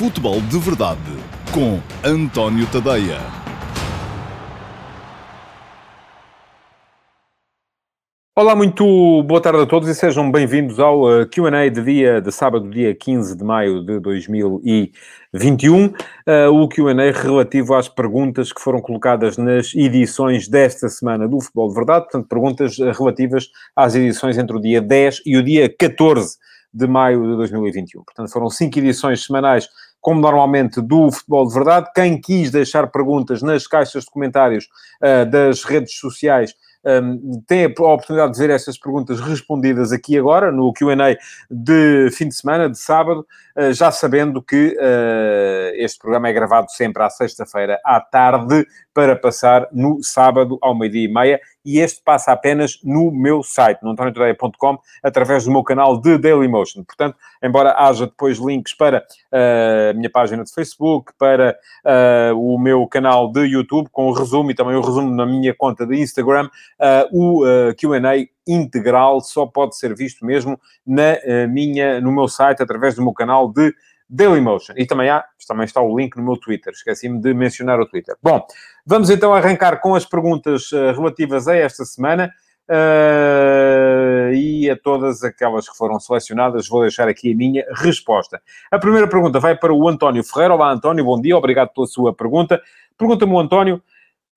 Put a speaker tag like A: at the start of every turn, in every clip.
A: Futebol de Verdade com António Tadeia.
B: Olá, muito boa tarde a todos e sejam bem-vindos ao uh, QA de dia de sábado, dia 15 de maio de 2021. Uh, o QA relativo às perguntas que foram colocadas nas edições desta semana do Futebol de Verdade, portanto, perguntas uh, relativas às edições entre o dia 10 e o dia 14 de maio de 2021. Portanto, foram cinco edições semanais, como normalmente, do Futebol de Verdade. Quem quis deixar perguntas nas caixas de comentários uh, das redes sociais um, tem a oportunidade de ver essas perguntas respondidas aqui agora, no QA de fim de semana, de sábado, uh, já sabendo que uh, este programa é gravado sempre à sexta-feira à tarde, para passar no sábado ao meio-dia e meia, e este passa apenas no meu site, no antoniotodeia.com, através do meu canal de Dailymotion. Portanto, embora haja depois links para uh, a minha página de Facebook, para uh, o meu canal de YouTube, com o resumo e também o resumo na minha conta de Instagram, uh, o Q&A integral só pode ser visto mesmo na minha, no meu site, através do meu canal de Dailymotion. E também há, também está o link no meu Twitter. Esqueci-me de mencionar o Twitter. Bom, vamos então arrancar com as perguntas uh, relativas a esta semana. Uh, e a todas aquelas que foram selecionadas, vou deixar aqui a minha resposta. A primeira pergunta vai para o António Ferreira. Olá, António, bom dia, obrigado pela sua pergunta. Pergunta-me o António: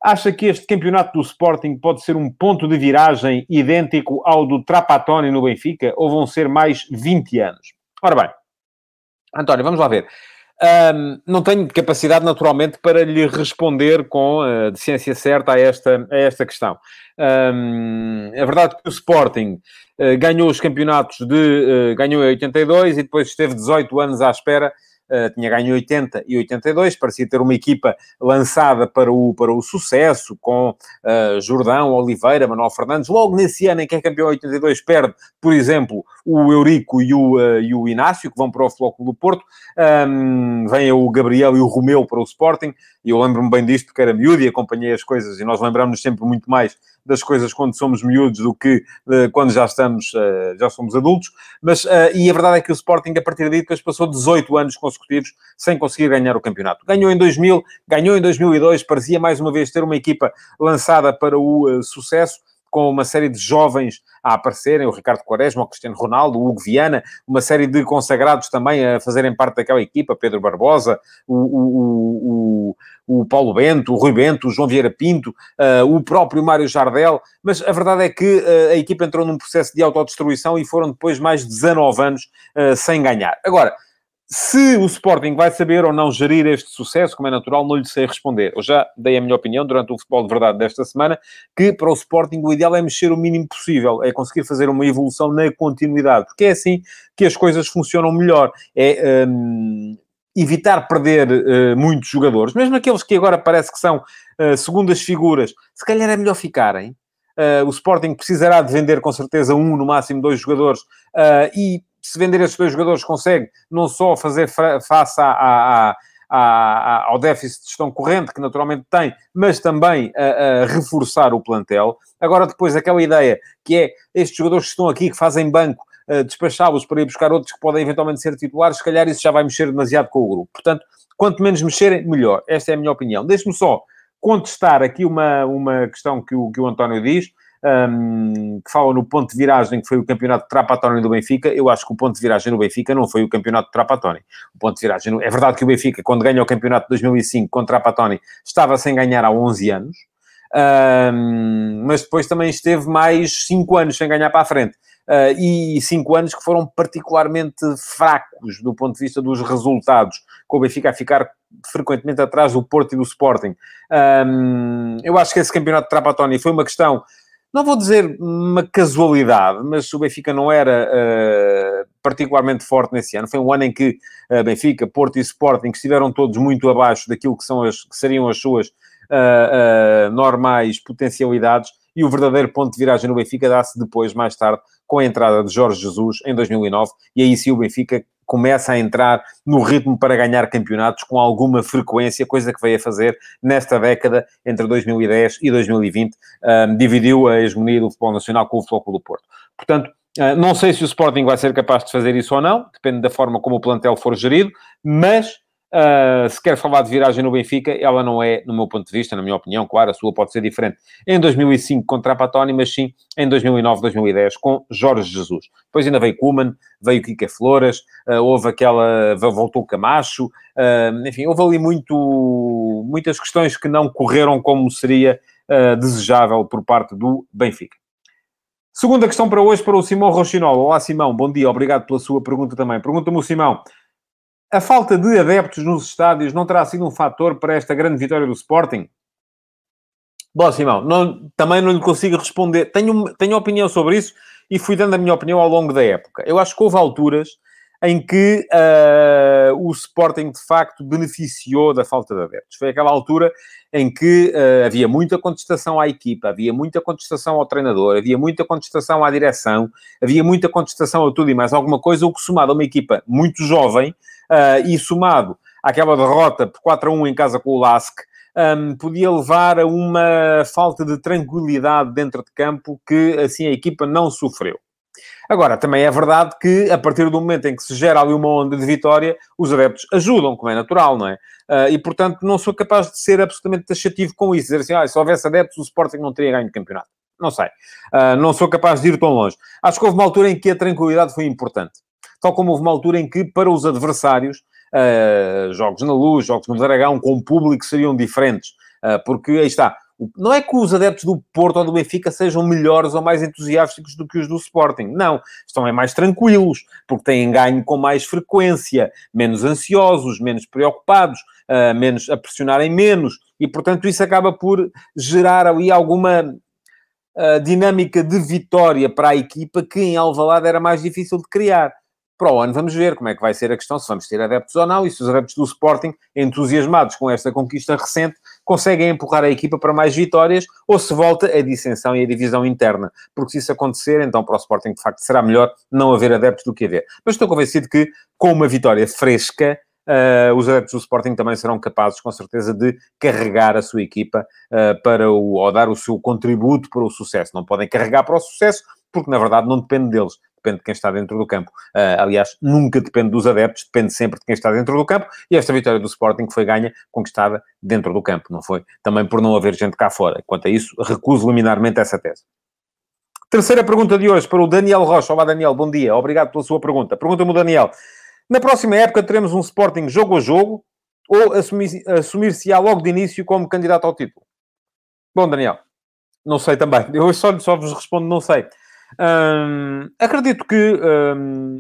B: acha que este campeonato do Sporting pode ser um ponto de viragem idêntico ao do Trapattoni no Benfica, ou vão ser mais 20 anos? Ora bem, António, vamos lá ver. Um, não tenho capacidade, naturalmente, para lhe responder com a uh, ciência certa a esta, a esta questão. Um, é verdade que o Sporting uh, ganhou os campeonatos de... Uh, ganhou em 82 e depois esteve 18 anos à espera Uh, tinha ganho 80 e 82, parecia ter uma equipa lançada para o, para o sucesso, com uh, Jordão, Oliveira, Manuel Fernandes. Logo nesse ano em que é campeão 82, perde, por exemplo, o Eurico e o, uh, e o Inácio, que vão para o Flóculo do Porto. Um, vem o Gabriel e o Romeu para o Sporting, e eu lembro-me bem disto porque era miúdo e acompanhei as coisas, e nós lembramos sempre muito mais das coisas quando somos miúdos do que uh, quando já estamos, uh, já somos adultos. Mas, uh, e a verdade é que o Sporting, a partir daí, depois passou 18 anos consecutivos sem conseguir ganhar o campeonato. Ganhou em 2000, ganhou em 2002, parecia mais uma vez ter uma equipa lançada para o sucesso com uma série de jovens a aparecerem, o Ricardo Quaresma, o Cristiano Ronaldo, o Hugo Viana, uma série de consagrados também a fazerem parte daquela equipa, Pedro Barbosa, o, o, o, o Paulo Bento, o Rui Bento, o João Vieira Pinto, uh, o próprio Mário Jardel, mas a verdade é que uh, a equipa entrou num processo de autodestruição e foram depois mais de 19 anos uh, sem ganhar. Agora, se o Sporting vai saber ou não gerir este sucesso, como é natural, não lhe sei responder. Eu já dei a minha opinião durante o futebol de verdade desta semana, que para o Sporting o ideal é mexer o mínimo possível, é conseguir fazer uma evolução na continuidade, porque é assim que as coisas funcionam melhor. É um, evitar perder uh, muitos jogadores, mesmo aqueles que agora parece que são uh, segundas figuras, se calhar é melhor ficarem. Uh, o Sporting precisará de vender com certeza um, no máximo dois jogadores, e se vender esses dois jogadores, consegue não só fazer face à, à, à, ao déficit de gestão corrente, que naturalmente tem, mas também a, a, reforçar o plantel. Agora, depois, aquela ideia que é estes jogadores que estão aqui, que fazem banco, uh, despachá-los para ir buscar outros que podem eventualmente ser titulares, se calhar isso já vai mexer demasiado com o grupo. Portanto, quanto menos mexerem, melhor. Esta é a minha opinião. Deixe-me só contestar aqui uma, uma questão que o, que o António diz um, que fala no ponto de viragem, que foi o campeonato de Trapattoni do Benfica. Eu acho que o ponto de viragem no Benfica não foi o campeonato de Trapattoni. O ponto de viragem... É verdade que o Benfica, quando ganha o campeonato de 2005 contra Trapattoni, estava sem ganhar há 11 anos. Um, mas depois também esteve mais 5 anos sem ganhar para a frente. Uh, e cinco anos que foram particularmente fracos do ponto de vista dos resultados, com o Benfica a ficar frequentemente atrás do Porto e do Sporting. Um, eu acho que esse campeonato de foi uma questão não vou dizer uma casualidade, mas o Benfica não era uh, particularmente forte nesse ano. Foi um ano em que uh, Benfica, Porto e Sporting estiveram todos muito abaixo daquilo que, são as, que seriam as suas uh, normais potencialidades e o verdadeiro ponto de viragem no Benfica dá-se depois, mais tarde, com a entrada de Jorge Jesus em 2009 e aí sim o Benfica começa a entrar no ritmo para ganhar campeonatos com alguma frequência, coisa que veio a fazer nesta década, entre 2010 e 2020, um, dividiu a hegemonia do futebol nacional com o Futebol do Porto. Portanto, uh, não sei se o Sporting vai ser capaz de fazer isso ou não, depende da forma como o plantel for gerido, mas Uh, se quer falar de viragem no Benfica, ela não é, no meu ponto de vista, na minha opinião, claro, a sua pode ser diferente em 2005 contra a Patoni, mas sim em 2009, 2010 com Jorge Jesus. Depois ainda veio Kuman, veio Kika Flores, uh, houve aquela, voltou Camacho, uh, enfim, houve ali muito, muitas questões que não correram como seria desejável por parte do Benfica. Segunda questão para hoje para o Simão Rochinol. Olá, Simão, bom dia, obrigado pela sua pergunta também. Pergunta-me o Simão, a falta de adeptos nos estádios não terá sido um fator para esta grande vitória do Sporting? Bom, Simão, não, também não lhe consigo responder. Tenho, tenho opinião sobre isso e fui dando a minha opinião ao longo da época. Eu acho que houve alturas em que uh, o Sporting, de facto, beneficiou da falta de adeptos. Foi aquela altura em que uh, havia muita contestação à equipa, havia muita contestação ao treinador, havia muita contestação à direção, havia muita contestação a tudo e mais alguma coisa, o que somado a uma equipa muito jovem, uh, e somado àquela derrota por 4 a 1 em casa com o Lask, um, podia levar a uma falta de tranquilidade dentro de campo que assim a equipa não sofreu. Agora, também é verdade que a partir do momento em que se gera ali uma onda de vitória, os adeptos ajudam, como é natural, não é? Uh, e portanto, não sou capaz de ser absolutamente taxativo com isso, dizer assim, ah, se houvesse adeptos, o Sporting não teria ganho de campeonato. Não sei. Uh, não sou capaz de ir tão longe. Acho que houve uma altura em que a tranquilidade foi importante tal como houve uma altura em que, para os adversários, uh, jogos na luz, jogos no Dragão, com público, seriam diferentes. Uh, porque aí está. Não é que os adeptos do Porto ou do Benfica sejam melhores ou mais entusiásticos do que os do Sporting. Não. Estão é mais tranquilos, porque têm ganho com mais frequência, menos ansiosos, menos preocupados, uh, menos a pressionarem menos. E, portanto, isso acaba por gerar ali alguma dinâmica de vitória para a equipa que em Alvalade era mais difícil de criar. Para o ano vamos ver como é que vai ser a questão, se vamos ter adeptos ou não, e se os adeptos do Sporting, entusiasmados com esta conquista recente, conseguem empurrar a equipa para mais vitórias, ou se volta a dissensão e a divisão interna. Porque se isso acontecer, então para o Sporting, de facto, será melhor não haver adeptos do que haver. Mas estou convencido que, com uma vitória fresca, Uh, os adeptos do Sporting também serão capazes, com certeza, de carregar a sua equipa uh, para o, ou dar o seu contributo para o sucesso. Não podem carregar para o sucesso, porque na verdade não depende deles depende de quem está dentro do campo. Uh, aliás, nunca depende dos adeptos, depende sempre de quem está dentro do campo. E esta vitória do Sporting foi ganha, conquistada dentro do campo, não foi? Também por não haver gente cá fora. Quanto a isso, recuso liminarmente essa tese. Terceira pergunta de hoje para o Daniel Rocha. Olá, Daniel, bom dia. Obrigado pela sua pergunta. Pergunta-me o Daniel. Na próxima época teremos um Sporting jogo a jogo ou assumir-se-á logo de início como candidato ao título? Bom, Daniel, não sei também. Eu só, só vos respondo não sei. Acredito que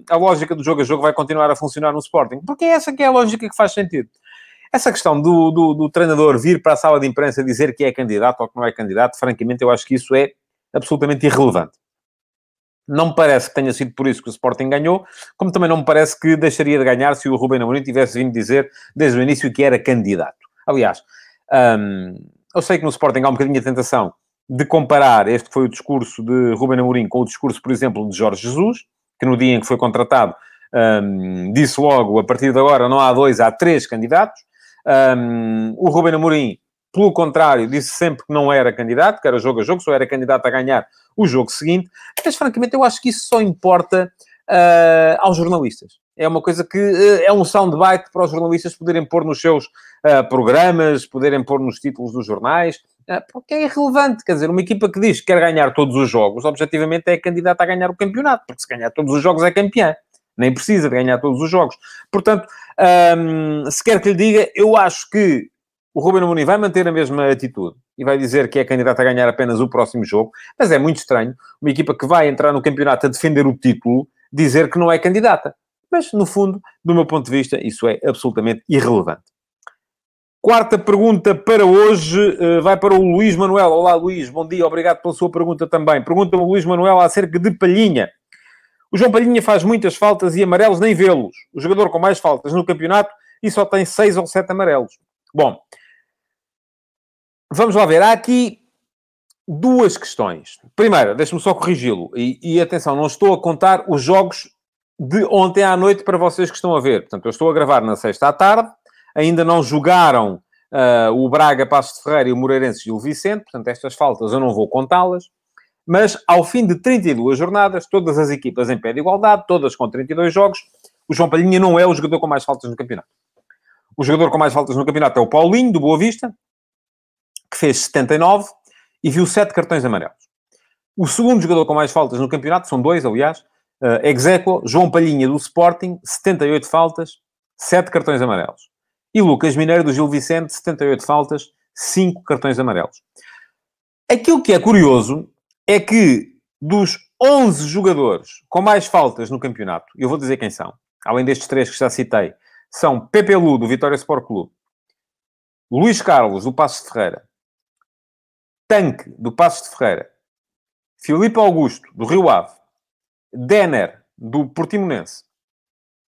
B: a lógica do jogo a jogo vai continuar a funcionar no Sporting, porque é essa que é a lógica que faz sentido. Essa questão do, do, do, treinador vir para a sala de imprensa dizer que é candidato ou que não é candidato, francamente, eu acho que isso é absolutamente irrelevante. Não me parece que tenha sido por isso que o Sporting ganhou, como também não me parece que deixaria de ganhar se o Rubem Amorim tivesse vindo dizer desde o início que era candidato. Aliás, eu sei que no Sporting há um bocadinho de tentação de comparar este foi o discurso de Ruben Amorim com o discurso, por exemplo, de Jorge Jesus, que no dia em que foi contratado um, disse logo, a partir de agora não há dois, há três candidatos. Um, o Ruben Amorim, pelo contrário, disse sempre que não era candidato, que era jogo a jogo, só era candidato a ganhar o jogo seguinte. Mas, francamente, eu acho que isso só importa uh, aos jornalistas. É uma coisa que uh, é um soundbite para os jornalistas poderem pôr nos seus uh, programas, poderem pôr nos títulos dos jornais, porque é irrelevante. Quer dizer, uma equipa que diz que quer ganhar todos os jogos, objetivamente é candidata a ganhar o campeonato, porque se ganhar todos os jogos é campeã. Nem precisa de ganhar todos os jogos. Portanto, se quer que lhe diga, eu acho que o Ruben Amorim vai manter a mesma atitude e vai dizer que é candidato a ganhar apenas o próximo jogo, mas é muito estranho uma equipa que vai entrar no campeonato a defender o título dizer que não é candidata. Mas, no fundo, do meu ponto de vista, isso é absolutamente irrelevante. Quarta pergunta para hoje uh, vai para o Luís Manuel. Olá, Luís, bom dia, obrigado pela sua pergunta também. Pergunta-me o Luís Manuel acerca de Palhinha. O João Palhinha faz muitas faltas e amarelos nem vê-los. O jogador com mais faltas no campeonato e só tem seis ou sete amarelos. Bom, vamos lá ver. Há aqui duas questões. Primeira, deixe-me só corrigi-lo. E, e atenção, não estou a contar os jogos de ontem à noite para vocês que estão a ver. Portanto, eu estou a gravar na sexta à tarde ainda não jogaram uh, o Braga, Passos de Ferreira e o Moreirense e o Vicente, portanto, estas faltas eu não vou contá-las. Mas, ao fim de 32 jornadas, todas as equipas em pé de igualdade, todas com 32 jogos, o João Palhinha não é o jogador com mais faltas no campeonato. O jogador com mais faltas no campeonato é o Paulinho, do Boa Vista, que fez 79 e viu 7 cartões amarelos. O segundo jogador com mais faltas no campeonato, são dois, aliás, uh, Execo, João Palhinha, do Sporting, 78 faltas, 7 cartões amarelos. E Lucas Mineiro, do Gil Vicente, 78 faltas, 5 cartões amarelos. Aquilo que é curioso é que dos 11 jogadores com mais faltas no campeonato, eu vou dizer quem são, além destes três que já citei, são Pepe Lu, do Vitória Sport Clube, Luís Carlos, do Passo de Ferreira, Tanque, do Passo de Ferreira, Filipe Augusto, do Rio Ave, Denner, do Portimonense,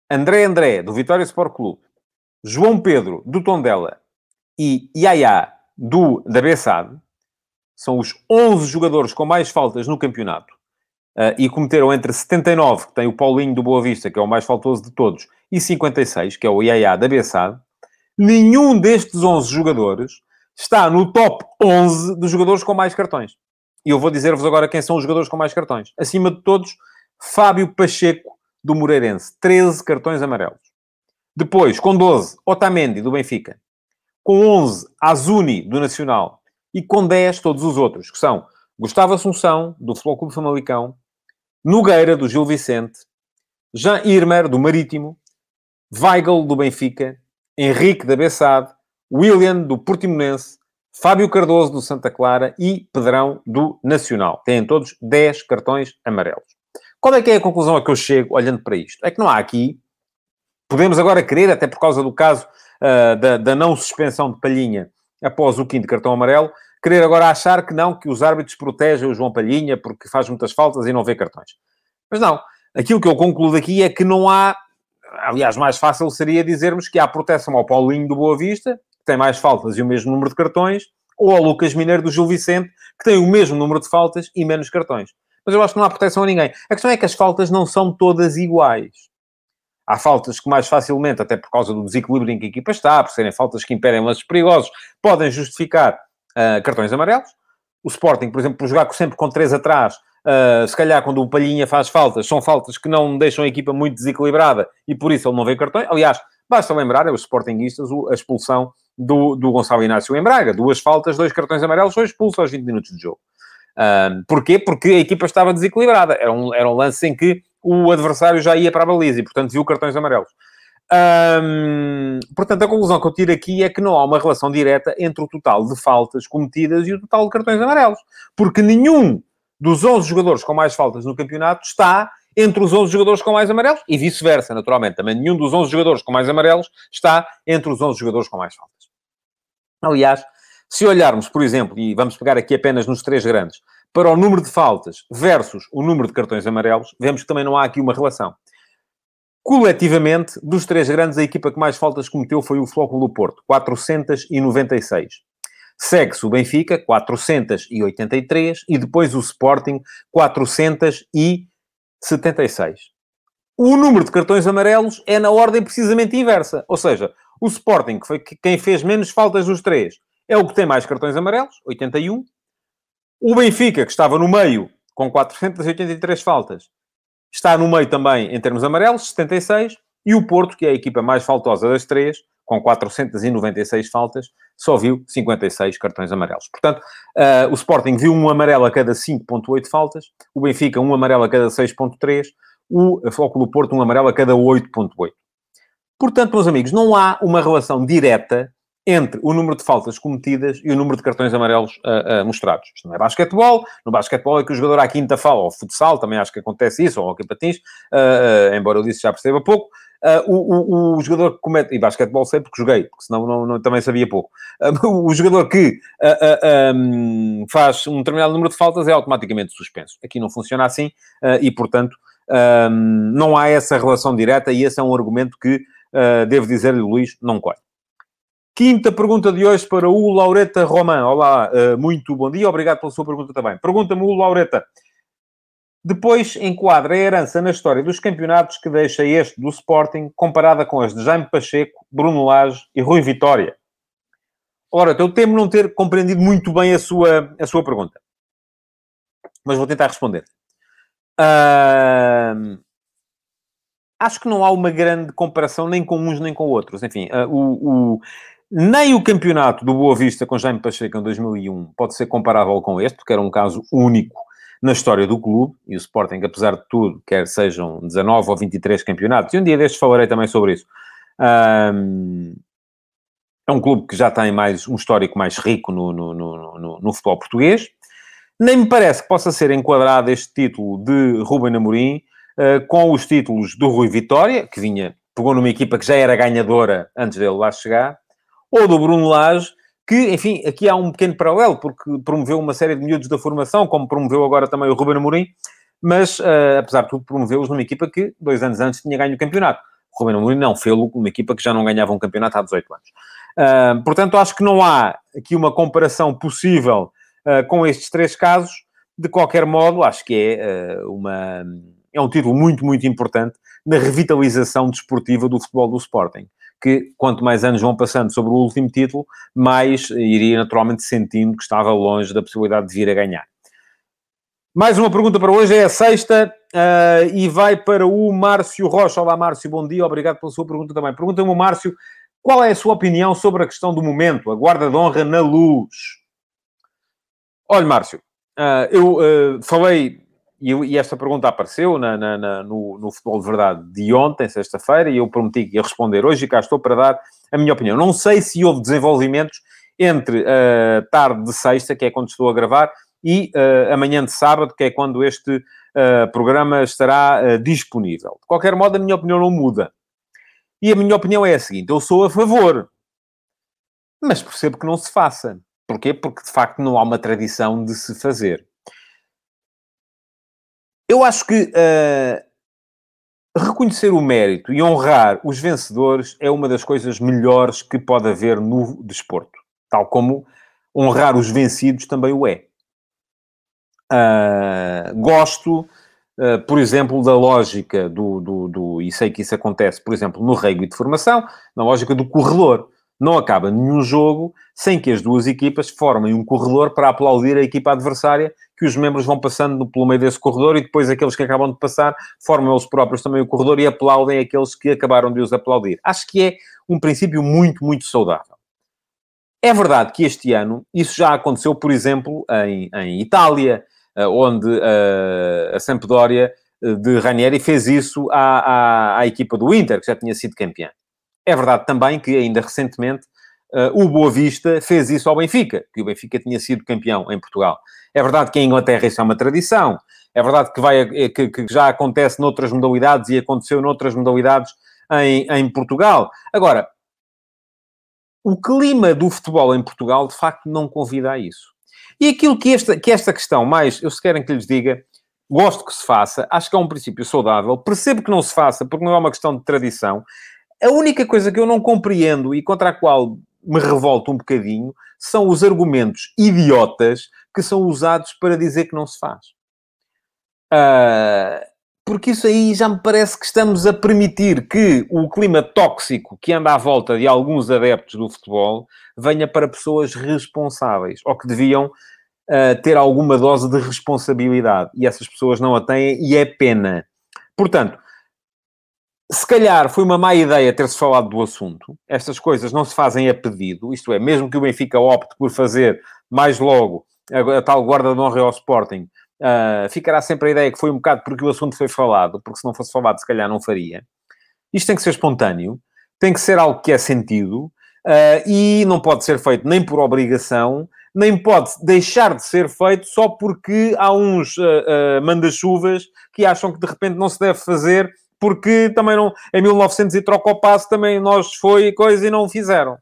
B: André André, do Vitória Sport Clube, João Pedro, do Tondela e Yaya, do, da Bessade, são os 11 jogadores com mais faltas no campeonato uh, e cometeram entre 79, que tem o Paulinho do Boa Vista, que é o mais faltoso de todos, e 56, que é o Yaya da Bessade, nenhum destes 11 jogadores está no top 11 dos jogadores com mais cartões. E eu vou dizer-vos agora quem são os jogadores com mais cartões. Acima de todos, Fábio Pacheco, do Moreirense, 13 cartões amarelos. Depois, com 12, Otamendi, do Benfica. Com 11, Azuni, do Nacional. E com 10, todos os outros, que são Gustavo Assunção, do Futebol Clube Famalicão, Nogueira, do Gil Vicente, Jean Irmer, do Marítimo, Weigl, do Benfica, Henrique, da Bessade, William, do Portimonense, Fábio Cardoso, do Santa Clara e Pedrão, do Nacional. Têm todos 10 cartões amarelos. Qual é que é a conclusão a que eu chego olhando para isto? É que não há aqui... Podemos agora querer, até por causa do caso uh, da, da não suspensão de Palhinha após o quinto cartão amarelo, querer agora achar que não, que os árbitros protegem o João Palhinha porque faz muitas faltas e não vê cartões. Mas não. Aquilo que eu concluo daqui é que não há... Aliás, mais fácil seria dizermos que há proteção ao Paulinho do Boa Vista, que tem mais faltas e o mesmo número de cartões, ou ao Lucas Mineiro do Gil Vicente, que tem o mesmo número de faltas e menos cartões. Mas eu acho que não há proteção a ninguém. A questão é que as faltas não são todas iguais. Há faltas que mais facilmente, até por causa do desequilíbrio em que a equipa está, por serem faltas que impedem lances perigosos, podem justificar uh, cartões amarelos. O Sporting, por exemplo, por jogar sempre com três atrás, uh, se calhar quando o Palhinha faz faltas, são faltas que não deixam a equipa muito desequilibrada e por isso ele não vê cartões. Aliás, basta lembrar, é os Sportingistas, a expulsão do, do Gonçalo Inácio em Braga. Duas faltas, dois cartões amarelos, foi expulso aos 20 minutos de jogo. Uh, porquê? Porque a equipa estava desequilibrada. Era um, era um lance em que o adversário já ia para a baliza e, portanto, viu cartões amarelos. Hum, portanto, a conclusão que eu tiro aqui é que não há uma relação direta entre o total de faltas cometidas e o total de cartões amarelos. Porque nenhum dos 11 jogadores com mais faltas no campeonato está entre os 11 jogadores com mais amarelos e vice-versa, naturalmente. Também nenhum dos 11 jogadores com mais amarelos está entre os 11 jogadores com mais faltas. Aliás, se olharmos, por exemplo, e vamos pegar aqui apenas nos três grandes, para o número de faltas versus o número de cartões amarelos, vemos que também não há aqui uma relação. Coletivamente, dos três grandes, a equipa que mais faltas cometeu foi o Flóculo do Porto, 496. Segue-se o Benfica, 483, e depois o Sporting, 476. O número de cartões amarelos é na ordem precisamente inversa. Ou seja, o Sporting, que foi quem fez menos faltas dos três, é o que tem mais cartões amarelos, 81. O Benfica, que estava no meio, com 483 faltas, está no meio também em termos amarelos, 76. E o Porto, que é a equipa mais faltosa das três, com 496 faltas, só viu 56 cartões amarelos. Portanto, uh, o Sporting viu um amarelo a cada 5.8 faltas, o Benfica um amarelo a cada 6.3, o Flóculo Porto um amarelo a cada 8.8. Portanto, meus amigos, não há uma relação direta entre o número de faltas cometidas e o número de cartões amarelos uh, uh, mostrados. Isto não é basquetebol. No basquetebol é que o jogador à quinta fala, ou futsal, também acho que acontece isso, ou hockey patins, uh, embora eu disse já perceba pouco. O, o, o, jogador que comete, e basquetebol sei porque joguei, porque senão não, não também sabia pouco. o jogador que um, faz um determinado número de faltas é automaticamente suspenso. Aqui não funciona assim e, portanto, um, não há essa relação direta e esse é um argumento que, devo dizer-lhe, Luís, não corre. Quinta pergunta de hoje para o Laureta Roman. Olá, eh, muito bom dia, obrigado pela sua pergunta também. Pergunta-me o Laureta. Depois enquadra a herança na história dos campeonatos que deixa este do Sporting comparada com as de Jaime Pacheco, Bruno Lage e Rui Vitória. Ora, eu temo não ter compreendido muito bem a sua, a sua pergunta. Mas vou tentar responder. Uh... acho que não há uma grande comparação nem com uns nem com outros. Enfim, uh, o, o, nem o campeonato do Boa Vista com Jaime Pacheco em 2001 pode ser comparável com este, porque era um caso único na história do clube, e o Sporting, apesar de tudo, quer sejam 19 ou 23 campeonatos, e um dia destes falarei também sobre isso, um, é um clube que já tem mais, um histórico mais rico no, no, no, no, futebol português. Nem me parece que possa ser enquadrado este título de Ruben Amorim uh, com os títulos do Rui Vitória, que vinha, pegou numa equipa que já era ganhadora antes dele lá chegar, ou do Bruno Lage, que, enfim, aqui há um pequeno paralelo, porque promoveu uma série de miúdos da formação, como promoveu agora também o Ruben Amorim, mas, uh, apesar de tudo, promoveu-os numa equipa que, dois anos antes, tinha ganho o campeonato. O Ruben Amorim não, fez-lo uma equipa que já não ganhava um campeonato há 18 anos. Uh, portanto, acho que não há aqui uma comparação possível uh, com estes três casos. De qualquer modo, acho que é, uma, é um título muito, muito importante na revitalização desportiva do futebol do Sporting que quanto mais anos vão passando sobre o último título, mais iria naturalmente sentindo que estava longe da possibilidade de vir a ganhar. Mais uma pergunta para hoje, é a sexta, uh, e vai para o Márcio Rocha. Olá, Márcio, bom dia, obrigado pela sua pergunta também. Pergunta-me Márcio, qual é a sua opinião sobre a questão do momento, a guarda de honra na luz? Olha, Márcio, uh, eu uh, falei e, e, esta pergunta apareceu na, na, na, no, no Futebol de Verdade de ontem, sexta-feira, e eu prometi que ia responder hoje e cá estou para dar a minha opinião. Não sei se houve desenvolvimentos entre a uh, tarde de sexta, que é quando estou a gravar, e uh, amanhã de sábado, que é quando este uh, programa estará disponível. De qualquer modo, a minha opinião não muda. E a minha opinião é a seguinte: eu sou a favor, mas percebo que não se faça. Porquê? Porque de facto não há uma tradição de se fazer. Eu acho que uh, reconhecer o mérito e honrar os vencedores é uma das coisas melhores que pode haver no desporto. Tal como honrar os vencidos também o é. Uh, gosto, uh, por exemplo, da lógica do, do, do, E sei que isso acontece, por exemplo, no rugby de formação, na lógica do corredor. Não acaba nenhum jogo sem que as duas equipas formem um corredor para aplaudir a equipa adversária, que os membros vão passando pelo meio desse corredor e depois aqueles que acabam de passar formam eles próprios também o corredor e aplaudem aqueles que acabaram de os aplaudir. Acho que é um princípio muito, muito saudável. É verdade que este ano isso já aconteceu, por exemplo, em, em Itália, eh, onde uh, a Sampdoria eh, de Ranieri fez isso à, à, à equipa do Inter, que já tinha sido campeã. É verdade também que, ainda recentemente, uh, o Boa Vista fez isso ao Benfica, que o Benfica tinha sido campeão em Portugal. É verdade que em Inglaterra isso é uma tradição, é verdade que, vai, eh, que, que já acontece noutras modalidades e aconteceu noutras modalidades em, em Portugal. Agora, o clima do futebol em Portugal, de facto, não convida a isso. E aquilo que esta, que esta questão, mais, eu se querem que lhes diga, gosto que se faça, acho que é um princípio saudável, percebo que não se faça, porque não é uma questão de tradição, a única coisa que eu não compreendo e contra a qual me revolto um bocadinho são os argumentos idiotas que são usados para dizer que não se faz. Uh, porque isso aí já me parece que estamos a permitir que o clima tóxico que anda à volta de alguns adeptos do futebol venha para pessoas responsáveis ou que deviam uh, ter alguma dose de responsabilidade. E essas pessoas não a têm e é pena. Portanto, se calhar foi uma má ideia ter-se falado do assunto. Estas coisas não se fazem a pedido, isto é, mesmo que o Benfica opte por fazer mais logo a, a tal guarda de honra ao Sporting, uh, ficará sempre a ideia que foi um bocado porque o assunto foi falado, porque se não fosse falado, se calhar não faria. Isto tem que ser espontâneo, tem que ser algo que é sentido uh, e não pode ser feito nem por obrigação, nem pode deixar de ser feito só porque há uns uh, manda-chuvas que acham que de repente não se deve fazer porque também não, em 1900 e troca o passo, também nós foi coisa e não fizeram.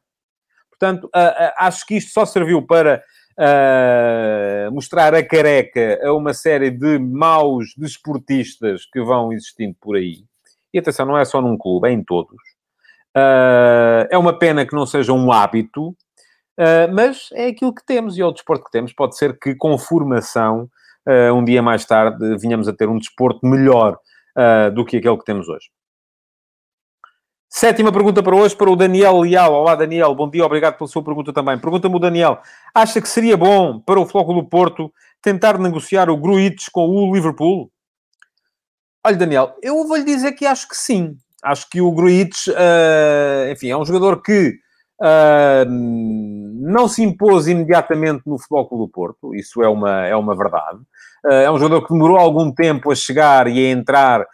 B: Portanto, uh, uh, acho que isto só serviu para uh, mostrar a careca a uma série de maus desportistas que vão existindo por aí. E atenção, não é só num clube, é em todos. é uma pena que não seja um hábito, mas é aquilo que temos e é o desporto que temos. Pode ser que com formação, um dia mais tarde, venhamos a ter um desporto melhor uh, do que aquele que temos hoje. Sétima pergunta para hoje, para o Daniel Leal. Olá, Daniel. Bom dia, obrigado pela sua pergunta também. Pergunta-me o Daniel. Acha que seria bom para o Flóculo do Porto tentar negociar o Gruites com o Liverpool? Olha, Daniel, eu vou-lhe dizer que acho que sim. Acho que o Gruitch, uh, enfim, é um jogador que uh, não se impôs imediatamente no Clube do Porto, isso é uma, é uma verdade. Uh, é um jogador que demorou algum tempo a chegar e a entrar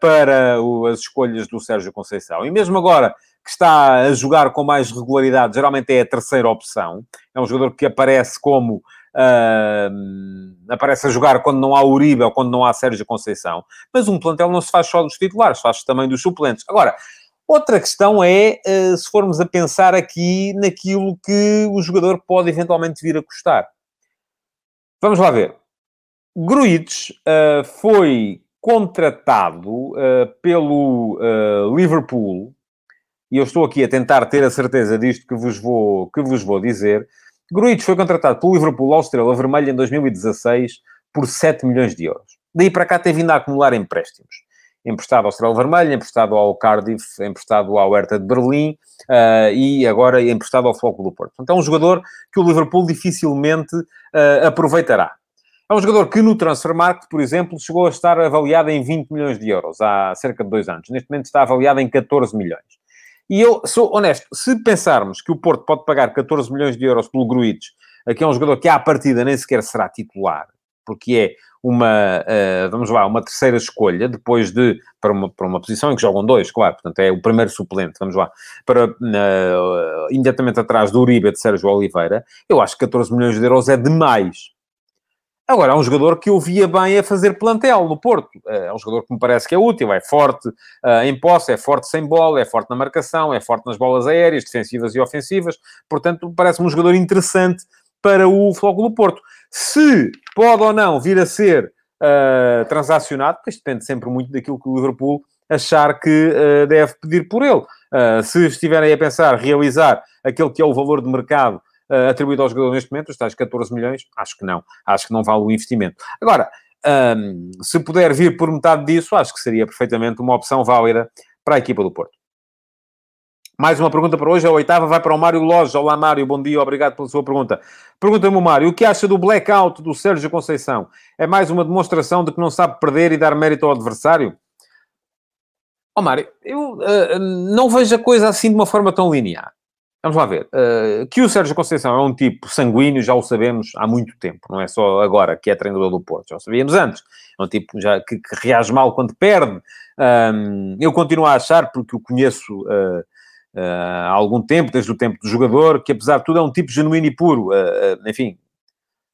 B: para o, as escolhas do Sérgio Conceição. E mesmo agora que está a jogar com mais regularidade, geralmente é a terceira opção. É um jogador que aparece como Uh, aparece a jogar quando não há Uribe ou quando não há Sérgio Conceição. Mas um plantel não se faz só dos titulares, faz também dos suplentes. Agora, outra questão é uh, se formos a pensar aqui naquilo que o jogador pode eventualmente vir a custar. Vamos lá ver. Gruitch uh, foi contratado pelo Liverpool, e eu estou aqui a tentar ter a certeza disto que vos vou, que vos vou dizer, Gruitch foi contratado pelo Liverpool ao Estrela Vermelha em 2016 por 7 milhões de euros. Daí para cá tem vindo a acumular empréstimos. Emprestado ao Estrela Vermelha, emprestado ao Cardiff, emprestado ao Hertha de Berlim uh, e agora emprestado ao Foco do Porto. Portanto, é um jogador que o Liverpool dificilmente uh, aproveitará. É um jogador que no Transfermarkt, por exemplo, chegou a estar avaliado em 20 milhões de euros há cerca de dois anos. Neste momento está avaliado em 14 milhões. E eu sou honesto, se pensarmos que o Porto pode pagar 14 milhões de euros pelo Gruitch, que é um jogador que à partida nem sequer será titular, porque é uma, uh, vamos lá, uma terceira escolha, depois de, para uma, para uma posição em que jogam dois, claro, portanto é o primeiro suplente, vamos lá, para, uh, imediatamente atrás do Uribe de Sérgio Oliveira, eu acho que 14 milhões de euros é demais. Agora, é um jogador que eu via bem a fazer plantel no Porto. Eh, é um jogador que me parece que é útil, é forte uh, em posse, é forte sem bola, é forte na marcação, é forte nas bolas aéreas, defensivas e ofensivas. Portanto, parece-me um jogador interessante para o Flóculo Porto. Se pode ou não vir a ser uh, transacionado, isto depende sempre muito daquilo que o Liverpool achar que uh, deve pedir por ele. se estiverem a pensar realizar aquele que é o valor de mercado uh, atribuído ao jogador neste momento, os tais 14 milhões, acho que não. Acho que não vale o investimento. Agora, um, se puder vir por metade disso, acho que seria perfeitamente uma opção válida para a equipa do Porto. Mais uma pergunta para hoje, a oitava vai para o Mário Loja. Olá, Mário, bom dia, obrigado pela sua pergunta. Pergunta-me o Mário, o que acha do blackout do Sérgio Conceição? É mais uma demonstração de que não sabe perder e dar mérito ao adversário? Ó oh, Mário, eu uh, não vejo a coisa assim de uma forma tão linear. Vamos lá ver. Uh, que o Sérgio Conceição é um tipo sanguíneo, já o sabemos há muito tempo. Não é só agora que é treinador do Porto. Já o sabíamos antes. É um tipo já que, que reage mal quando perde. Um, eu continuo a achar, porque o conheço uh, uh, há algum tempo, desde o tempo do jogador, que apesar de tudo é um tipo genuíno e puro. enfim,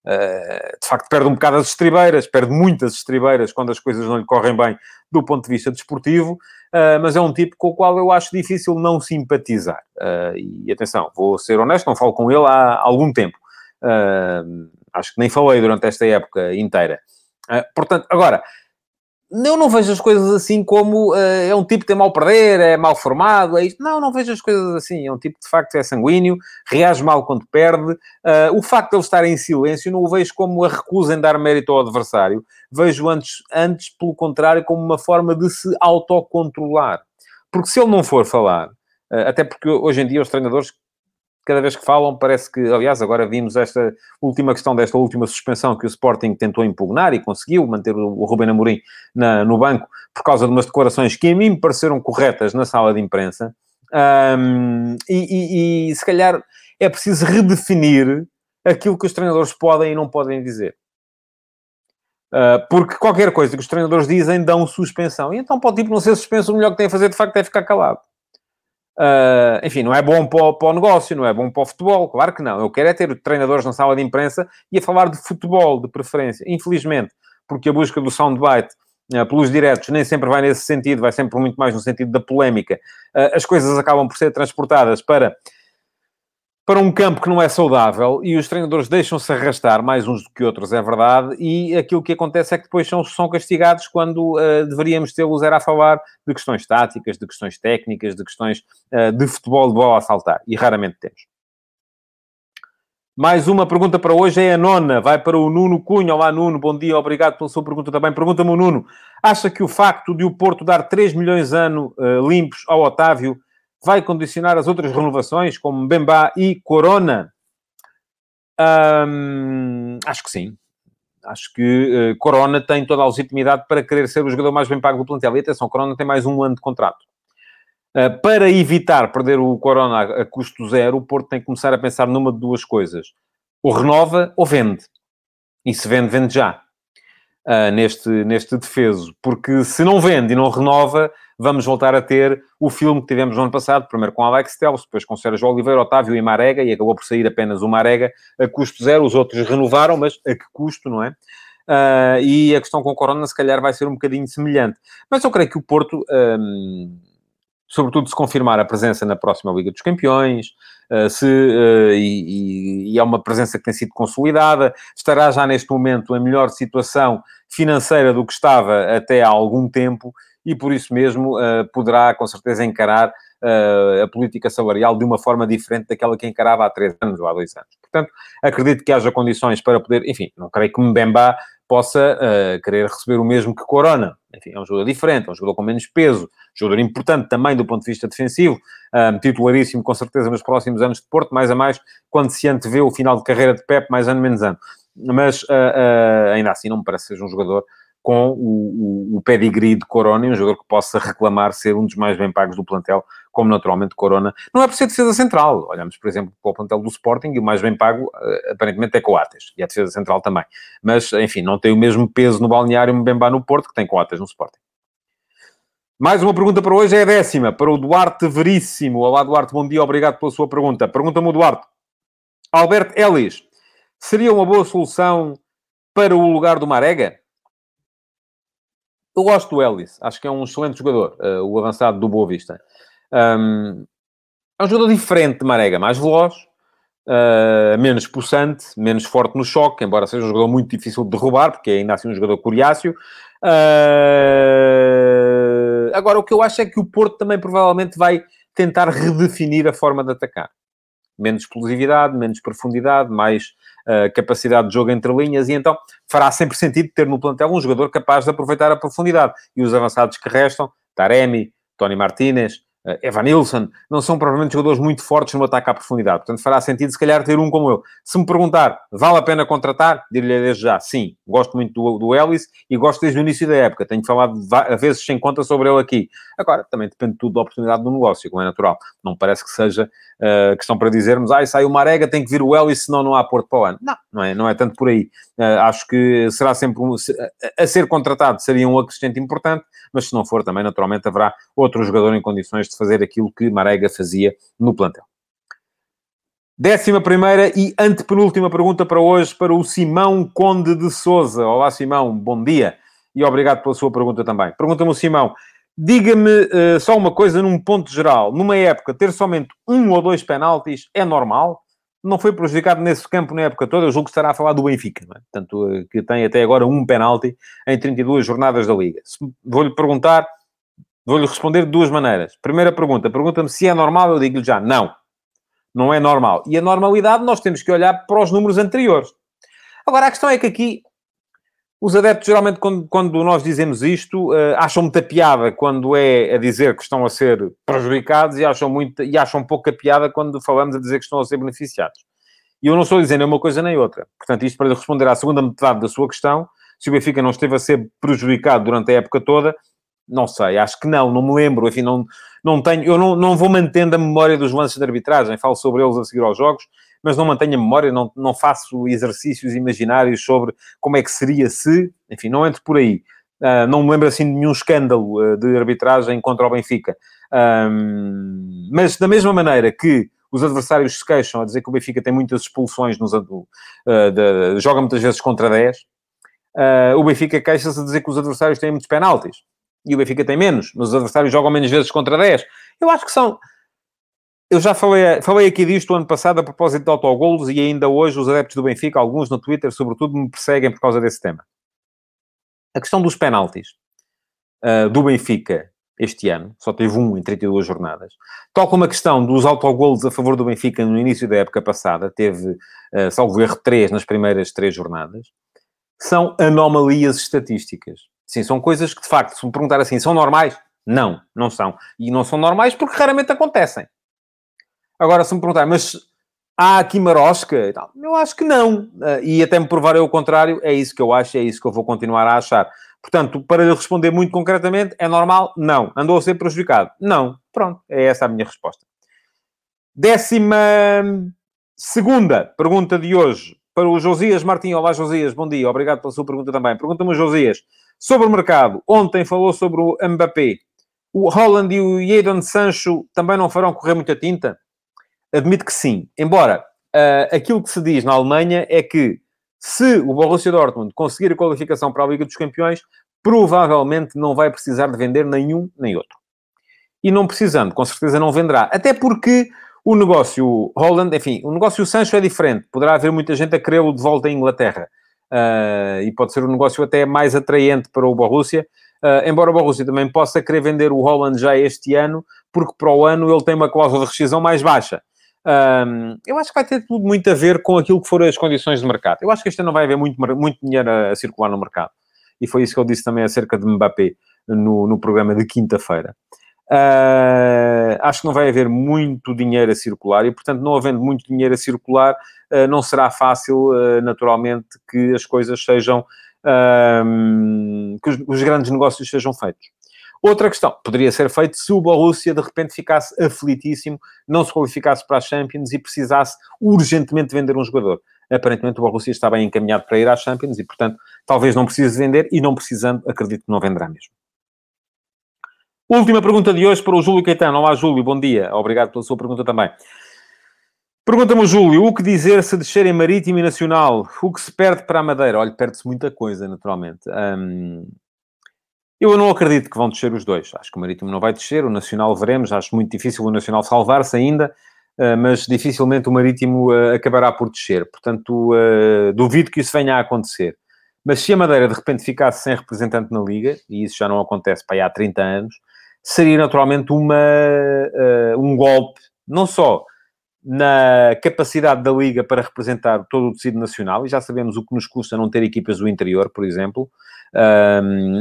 B: de facto perde um bocado as estribeiras, perde muitas estribeiras quando as coisas não lhe correm bem do ponto de vista desportivo, uh, mas é um tipo com o qual eu acho difícil não simpatizar. Uh, e atenção, vou ser honesto, não falo com ele há algum tempo. Uh, acho que nem falei durante esta época inteira. portanto, agora, eu não vejo as coisas assim como uh, é um tipo que tem mal perder, é mal formado, é isto. Não, não vejo as coisas assim. É um tipo que de facto é sanguíneo, reage mal quando perde. Uh, o facto de ele estar em silêncio não o vejo como a recusa em dar mérito ao adversário. Vejo antes, antes pelo contrário, como uma forma de se autocontrolar. Porque se ele não for falar, uh, até porque hoje em dia os treinadores cada vez que falam, parece que, aliás, agora vimos esta última questão desta última suspensão que o Sporting tentou impugnar e conseguiu manter o Ruben Amorim na, no banco por causa de umas declarações que a mim me pareceram corretas na sala de imprensa. Um, e, e, e se calhar é preciso redefinir aquilo que os treinadores podem e não podem dizer. Uh, porque qualquer coisa que os treinadores dizem dão suspensão. E então, o tipo não ser suspenso, o melhor que tem a fazer de facto é ficar calado. Uh, enfim, não é bom para o, para o, negócio, não é bom para o futebol, claro que não. Eu quero é ter treinadores na sala de imprensa e a falar de futebol, de preferência. Infelizmente, porque a busca do soundbite uh, pelos diretos nem sempre vai nesse sentido, vai sempre muito mais no sentido da polémica. Uh, as coisas acabam por ser transportadas para para um campo que não é saudável e os treinadores deixam-se arrastar, mais uns do que outros, é verdade, e aquilo que acontece é que depois são, são castigados quando uh, deveríamos tê-los era a falar de questões táticas, de questões técnicas, de questões uh, de futebol de bola a saltar, e raramente temos. Mais uma pergunta para hoje é a nona, vai para o Nuno Cunha. Olá, Nuno, bom dia, obrigado pela sua pergunta também. Pergunta-me Nuno, acha que o facto de o Porto dar 3 milhões ano uh, limpos ao Otávio vai condicionar as outras renovações, como Bemba e Corona? acho que sim. acho que uh, Corona tem toda a legitimidade para querer ser o jogador mais bem pago do plantel. E atenção, Corona tem mais um ano de contrato. Uh, para evitar perder o Corona a, a, custo zero, o Porto tem que começar a pensar numa de duas coisas. Ou renova ou vende. E se vende, vende já. Uh, neste, neste defeso. Porque se não vende e não renova, vamos voltar a ter o filme que tivemos no ano passado, primeiro com Alex Telles, depois com Sérgio Oliveira, Otávio e Marega, e acabou por sair apenas o Marega a custo zero, os outros renovaram, mas a que custo, não é? Uh, e a questão com o Corona, se calhar, vai ser um bocadinho semelhante. Mas eu creio que o Porto, um, sobretudo se confirmar a presença na próxima Liga dos Campeões, uh, se, uh, e, e, é uma presença que tem sido consolidada, estará já neste momento em melhor situação financeira do que estava até há algum tempo, e por isso mesmo uh, poderá, com certeza, encarar uh, a política salarial de uma forma diferente daquela que encarava há três anos ou há dois anos. Portanto, acredito que haja condições para poder, enfim, não creio que Mbemba possa uh, querer receber o mesmo que Corona. Enfim, é um jogador diferente, é um jogador com menos peso, jogador importante também do ponto de vista defensivo, um, titularíssimo com certeza nos próximos anos de Porto, mais a mais quando se antevê o final de carreira de Pep, mais ano menos ano. Mas uh, uh, ainda assim não me parece que seja um jogador com o, o, o pedigree de Corona e um jogador que possa reclamar ser um dos mais bem pagos do plantel, como naturalmente Corona. Não é por ser defesa central. Olhamos, por exemplo, para o plantel do Sporting e o mais bem pago, uh, aparentemente, é Coates. E é defesa central também. Mas, enfim, não tem o mesmo peso no balneário Mbemba no Porto que tem Coates no Sporting. Mais uma pergunta para hoje, é a décima, para o Duarte Veríssimo. Olá, Duarte, bom dia, obrigado pela sua pergunta. Pergunta-me o Duarte. Alberto Ellis, seria uma boa solução para o lugar do Marega? Eu gosto do Ellis, acho que é um excelente jogador, uh, o avançado do Boa Vista. Um, é um jogador diferente de Marega, mais veloz, uh, menos possante, menos forte no choque, embora seja um jogador muito difícil de derrubar, porque é ainda assim um jogador coriáceo. Uh, agora, o que eu acho é que o Porto também provavelmente vai tentar redefinir a forma de atacar. Menos explosividade, menos profundidade, mais uh, capacidade de jogo entre linhas, e então fará sempre sentido ter no plantel um jogador capaz de aproveitar a profundidade. E os avançados que restam, Taremi, Tony Martinez, uh, Evan Nilsson, não são provavelmente jogadores muito fortes no ataque à profundidade. Portanto, fará sentido, se calhar, ter um como eu. Se me perguntar, vale a pena contratar? Dir-lhe desde já, sim. Gosto muito do, do Ellis e gosto desde o início da época. Tenho falado a vezes sem conta sobre ele aqui. Agora, também depende tudo da oportunidade do negócio, como é natural. Não parece que seja uh, questão para dizermos, ah, sai o Marega, tem que vir o Ellis, senão não há Porto para o ano. Não, não é, não é tanto por aí. Uh, acho que será sempre um, a ser contratado seria um acrescente importante, mas se não for também, naturalmente, haverá outro jogador em condições de fazer aquilo que Marega fazia no plantel. Décima primeira e antepenúltima pergunta para hoje, para o Simão Conde de Souza. Olá, Simão, bom dia e obrigado pela sua pergunta também. Pergunta-me Simão, Diga-me uh, só uma coisa num ponto geral. Numa época, ter somente um ou dois penaltis é normal? Não foi prejudicado nesse campo na época toda? Eu julgo que estará a falar do Benfica, é? Portanto, uh, que tem até agora um penalti em 32 jornadas da Liga. Vou-lhe perguntar, vou-lhe responder de duas maneiras. Primeira pergunta, pergunta-me se é normal, eu digo-lhe já, não. Não é normal. E a normalidade, nós temos que olhar para os números anteriores. Agora, a questão é que aqui os adeptos, geralmente, quando, quando nós dizemos isto, uh, acham muita piada quando é a dizer que estão a ser prejudicados e acham, muito, e acham pouca piada quando falamos a dizer que estão a ser beneficiados. E eu não estou dizendo uma coisa nem outra. Portanto, isto para responder à segunda metade da sua questão, se o Benfica não esteve a ser prejudicado durante a época toda, não sei, acho que não, não me lembro, enfim, não, não tenho, eu não, não vou mantendo a memória dos lances de arbitragem, falo sobre eles a seguir aos jogos, mas não mantenho a memória, não, não faço exercícios imaginários sobre como é que seria se, enfim, não entro por aí. Uh, não me lembro assim de nenhum escândalo uh, de arbitragem contra o Benfica. Um, mas da mesma maneira que os adversários se queixam a dizer que o Benfica tem muitas expulsões, nos, uh, de, joga muitas vezes contra 10, o Benfica queixa-se a dizer que os adversários têm muitos penaltis. E o Benfica tem menos, mas os adversários jogam menos vezes contra 10. Eu acho que são eu já falei, falei aqui disto ano passado a propósito de autogolos e ainda hoje os adeptos do Benfica, alguns no Twitter, sobretudo, me perseguem por causa desse tema. A questão dos penaltis uh, do Benfica este ano, só teve um em 32 jornadas, tal como a questão dos autogolos a favor do Benfica no início da época passada, teve, uh, salvo erro, três nas primeiras três jornadas, são anomalias estatísticas. Sim, são coisas que, de facto, se me perguntar assim, são normais? Não, não são. E não são normais porque raramente acontecem. Agora, se me perguntar, mas Há aqui marosca? Eu acho que não. Uh, e até me provarem o contrário, é isso que eu acho, é isso que eu vou continuar a achar. Portanto, para lhe responder muito concretamente, é normal? Não. Andou a ser prejudicado? Não. Pronto, é essa a minha resposta. Décima segunda pergunta de hoje para o Josias Martins. Olá, Josias, bom dia. Obrigado pela sua pergunta também. Pergunta-me Josias sobre o mercado. Ontem falou sobre o Mbappé. O Holland e o Jadon Sancho também não farão correr muita tinta? Admito que sim. Embora uh, aquilo que se diz na Alemanha é que se o Borussia Dortmund conseguir a qualificação para a Liga dos Campeões, provavelmente não vai precisar de vender nenhum nem outro. E não precisando, com certeza não venderá. Até porque o negócio Holland, enfim, o negócio Sancho é diferente. Poderá haver muita gente a querê-lo de volta à Inglaterra. Uh, e pode ser um negócio até mais atraente para o Borussia. Uh, embora o Borussia também possa querer vender o Holland já este ano, porque para o ano ele tem uma cláusula de rescisão mais baixa. Um, eu acho que vai ter tudo muito a ver com aquilo que forem as condições de mercado. Eu acho que este ano vai haver muito, muito dinheiro a, a, circular no mercado. E foi isso que eu disse também acerca de Mbappé no, no programa de quinta-feira. Uh, acho que não vai haver muito dinheiro a circular e, portanto, não havendo muito dinheiro a circular, uh, não será fácil, uh, naturalmente, que as coisas sejam. que os, os grandes negócios sejam feitos. Outra questão, poderia ser feito se o Borussia de repente ficasse aflitíssimo, não se qualificasse para a Champions e precisasse urgentemente vender um jogador. Aparentemente o Borussia está bem encaminhado para ir à Champions e, portanto, talvez não precise vender e não precisando, acredito que não venderá mesmo. Última pergunta de hoje para o Júlio Caetano. Olá, Júlio, bom dia. Obrigado pela sua pergunta também. Pergunta-me Júlio, o que dizer se descer em Marítimo e Nacional? O que se perde para a Madeira? Olha, perde-se muita coisa, naturalmente. Hum, eu não acredito que vão descer os dois. Acho que o Marítimo não vai descer, o Nacional veremos. Acho muito difícil o Nacional salvar-se ainda, eh, mas dificilmente o Marítimo eh, acabará por descer. Portanto, eh, duvido que isso venha a acontecer. Mas se a Madeira de repente ficasse sem representante na Liga, e isso já não acontece para aí há 30 anos, seria naturalmente uma, um golpe, não só na capacidade da Liga para representar todo o tecido nacional, e já sabemos o que nos custa não ter equipas do interior, por exemplo,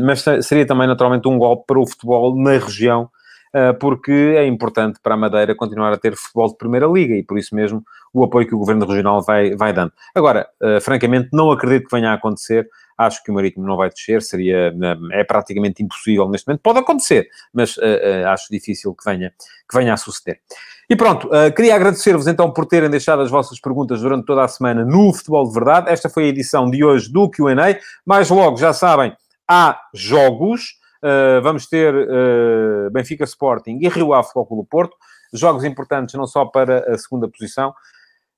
B: mas seria também naturalmente um golpe para o futebol na região, uh, porque é importante para a Madeira continuar a ter futebol de primeira liga, e por isso mesmo o apoio que o Governo Regional vai, vai dando. Agora, uh, francamente, não acredito que venha a acontecer, acho que o Marítimo não vai descer, seria, é praticamente impossível neste momento, pode acontecer, mas uh, uh, acho difícil que venha, que venha a suceder. E pronto, uh, queria agradecer-vos então por terem deixado as vossas perguntas durante toda a semana no Futebol de Verdade. Esta foi a edição de hoje do Q&A. Mais logo, já sabem, há jogos. Vamos ter Benfica Sporting e Rio Ave Futebol Clube Porto. Jogos importantes não só para a segunda posição,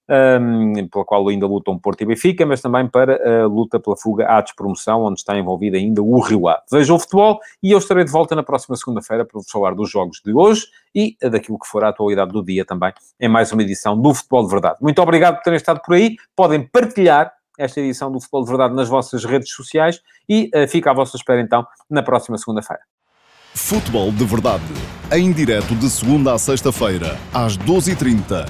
B: um, pela qual ainda lutam Porto e Benfica, mas também para a luta pela fuga à despromoção, onde está envolvido ainda o Rio Ave. Vejam o futebol e eu estarei de volta na próxima segunda-feira para vos falar dos jogos de hoje e daquilo que for a atualidade do dia também, em mais uma edição do Futebol de Verdade. Muito obrigado por terem estado por aí. Podem partilhar esta edição do Futebol de Verdade nas vossas redes sociais e uh, fica à vossa espera então na próxima segunda-feira.
A: Futebol de Verdade, em direto de segunda a sexta-feira, às 12h30